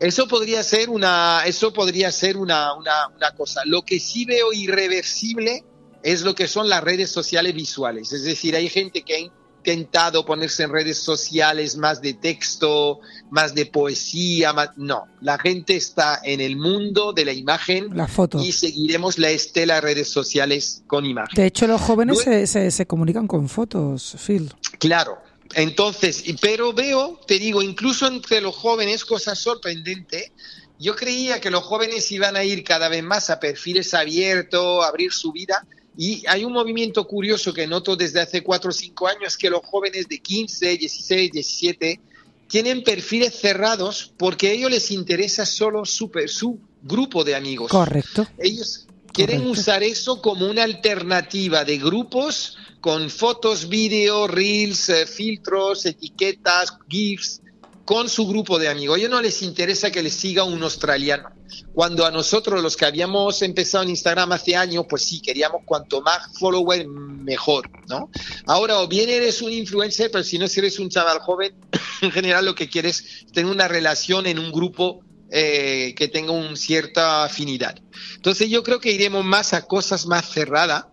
Eso podría ser una, eso podría ser una, una, cosa. Lo que sí veo irreversible es lo que son las redes sociales visuales. Es decir, hay gente que intentado ponerse en redes sociales más de texto, más de poesía, más... no, la gente está en el mundo de la imagen La foto. y seguiremos la estela de redes sociales con imagen. De hecho, los jóvenes se, se, se comunican con fotos, Phil. Claro. Entonces, pero veo, te digo, incluso entre los jóvenes, cosa sorprendente, yo creía que los jóvenes iban a ir cada vez más a perfiles abiertos, a abrir su vida, y hay un movimiento curioso que noto desde hace cuatro o cinco años, que los jóvenes de 15, 16, 17 tienen perfiles cerrados porque a ellos les interesa solo su, su grupo de amigos. Correcto. Ellos quieren Correcto. usar eso como una alternativa de grupos con fotos, vídeo, reels, eh, filtros, etiquetas, GIFs, con su grupo de amigos. A ellos no les interesa que les siga un australiano. Cuando a nosotros, los que habíamos empezado en Instagram hace años, pues sí, queríamos cuanto más followers, mejor, ¿no? Ahora, o bien eres un influencer, pero si no, si eres un chaval joven, (coughs) en general lo que quieres es tener una relación en un grupo eh, que tenga una cierta afinidad. Entonces yo creo que iremos más a cosas más cerradas.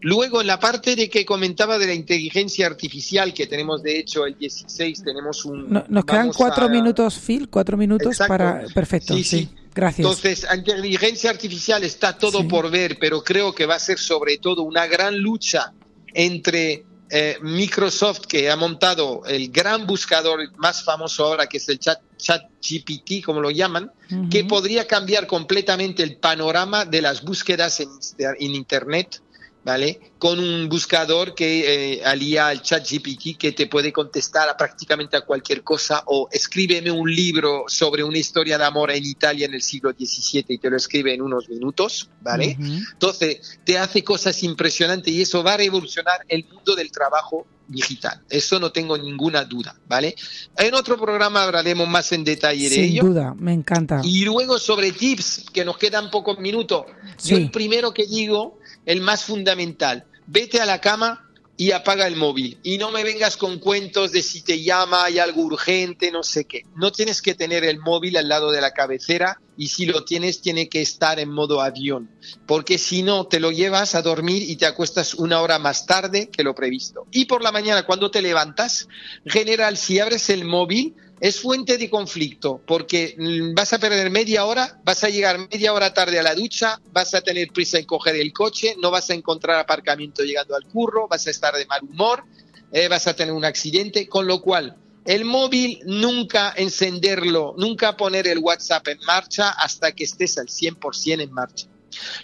Luego, en la parte de que comentaba de la inteligencia artificial, que tenemos de hecho el 16, tenemos un... No- nos quedan cuatro a- minutos, Phil, cuatro minutos Exacto. para... Perfecto, sí, Sí, sí. Gracias. Entonces, inteligencia artificial está todo Sí. por ver, pero creo que va a ser sobre todo una gran lucha entre eh, Microsoft, que ha montado el gran buscador más famoso ahora, que es el chat, chat GPT, como lo llaman, que podría cambiar completamente el panorama de las búsquedas en, en Internet ¿vale? Con un buscador que eh, alía al chat GPT que te puede contestar a prácticamente a cualquier cosa o escríbeme un libro sobre una historia de amor en Italia en el siglo XVII y te lo escribe en unos minutos, ¿vale? Entonces, te hace cosas impresionantes y eso va a revolucionar el mundo del trabajo digital. Eso no tengo ninguna duda, ¿vale? En otro programa hablaremos más en detalle de ello. Sin duda, me encanta. Y luego sobre tips, que nos quedan pocos minutos. Yo el primero que digo el más fundamental. Vete a la cama y apaga el móvil. Y no me vengas con cuentos de si te llama, hay algo urgente, no sé qué. No tienes que tener el móvil al lado de la cabecera y si lo tienes tiene que estar en modo avión, porque si no te lo llevas a dormir y te acuestas una hora más tarde que lo previsto. Y por la mañana cuando te levantas, general, si abres el móvil, es fuente de conflicto porque vas a perder media hora, vas a llegar media hora tarde a la ducha, vas a tener prisa en coger el coche, no vas a encontrar aparcamiento llegando al curro, vas a estar de mal humor, eh, vas a tener un accidente, con lo cual el móvil nunca encenderlo, nunca poner el WhatsApp en marcha hasta que estés al 100% en marcha.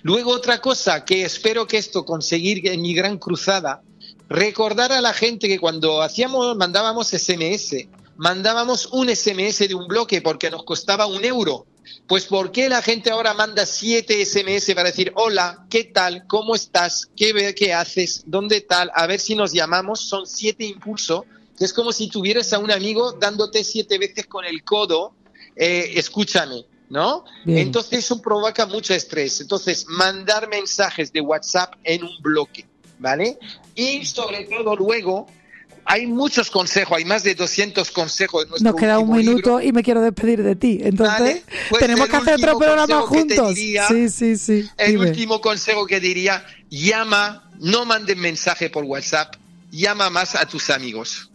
Luego otra cosa que espero que esto conseguir en mi gran cruzada, recordar a la gente que cuando hacíamos, mandábamos SMS, mandábamos un SMS de un bloque porque nos costaba un euro. Pues ¿por qué la gente ahora manda siete SMS para decir, hola, ¿qué tal? ¿Cómo estás? ¿Qué, qué haces? ¿Dónde tal? A ver si nos llamamos. Son siete impulsos, que es como si tuvieras a un amigo dándote siete veces con el codo, eh, escúchame, ¿no? Entonces eso provoca mucho estrés. Entonces, mandar mensajes de WhatsApp en un bloque, ¿vale? Y sobre todo luego hay muchos consejos, hay más de 200 consejos. Nos queda un minuto y me quiero despedir de ti. Entonces, pues tenemos que hacer otro programa juntos. sí, sí, sí. El último consejo que diría, llama, no mandes mensaje por WhatsApp, llama más a tus amigos.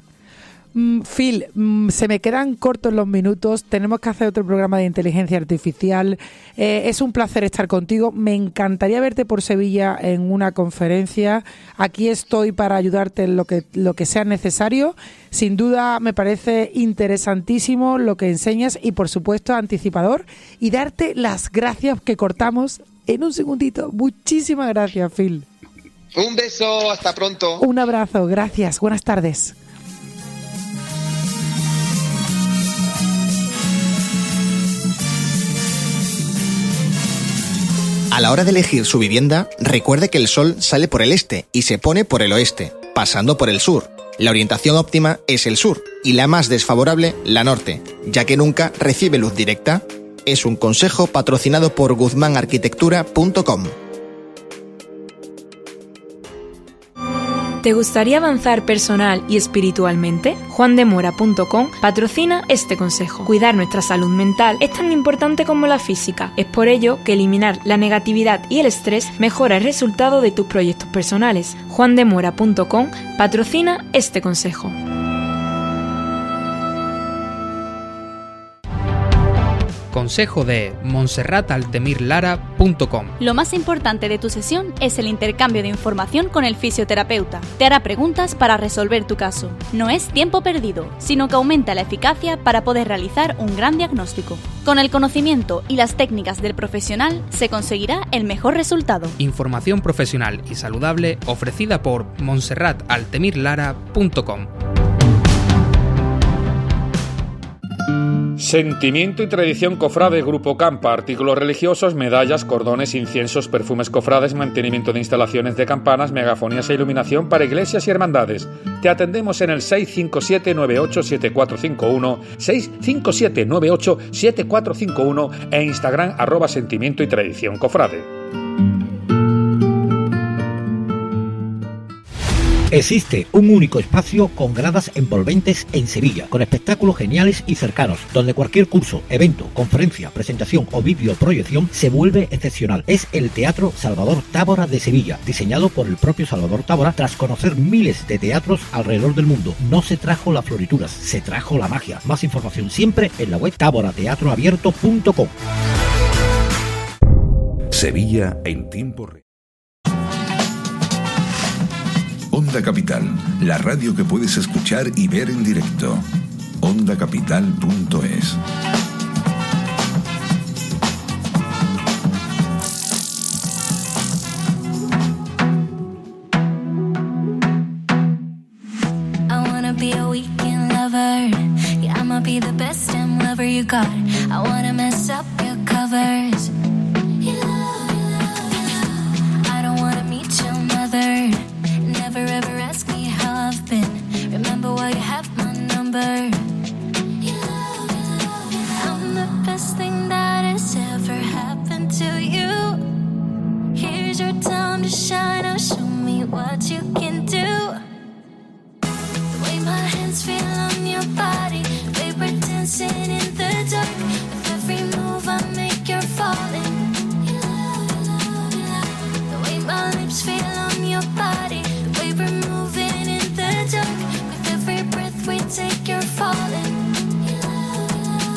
Mm, Phil, mm, se me quedan cortos los minutos. Tenemos que hacer otro programa de inteligencia artificial. Eh, es un placer estar contigo. Me encantaría verte por Sevilla en una conferencia. Aquí estoy para ayudarte en lo que, lo que sea necesario. Sin duda me parece interesantísimo lo que enseñas y por supuesto anticipador. Y darte las gracias que cortamos en un segundito. Muchísimas gracias, Phil. Un beso, hasta pronto. Un abrazo, gracias. Buenas tardes. A la hora de elegir su vivienda, recuerde que el sol sale por el este y se pone por el oeste, pasando por el sur. La orientación óptima es el sur y la más desfavorable la norte, ya que nunca recibe luz directa. Es un consejo patrocinado por guzmanarquitectura.com. ¿Te gustaría avanzar personal y espiritualmente? juandemora.com patrocina este consejo. Cuidar nuestra salud mental es tan importante como la física. Es por ello que eliminar la negatividad y el estrés mejora el resultado de tus proyectos personales. juandemora.com patrocina este consejo. Consejo de monserrataltemirlara.com. Lo más importante de tu sesión es el intercambio de información con el fisioterapeuta. Te hará preguntas para resolver tu caso. No es tiempo perdido, sino que aumenta la eficacia para poder realizar un gran diagnóstico. Con el conocimiento y las técnicas del profesional se conseguirá el mejor resultado. Información profesional y saludable ofrecida por monserrataltemirlara.com. Sentimiento y tradición cofrade Grupo Campa, artículos religiosos, medallas, cordones, inciensos, perfumes cofrades, mantenimiento de instalaciones de campanas, megafonías e iluminación para iglesias y hermandades. Te atendemos en el 657-987451, 657-987451 e Instagram arroba sentimiento y tradición cofrade. Existe un único espacio con gradas envolventes en Sevilla, con espectáculos geniales y cercanos, donde cualquier curso, evento, conferencia, presentación o vídeo proyección se vuelve excepcional. Es el Teatro Salvador Tábora de Sevilla, diseñado por el propio Salvador Tábora tras conocer miles de teatros alrededor del mundo. No se trajo las florituras, se trajo la magia. Más información siempre en la web taborateatroabierto.com. Sevilla en tiempo real. Onda Capital, la radio que puedes escuchar y ver en directo. OndaCapital.es I wanna mess up your cover.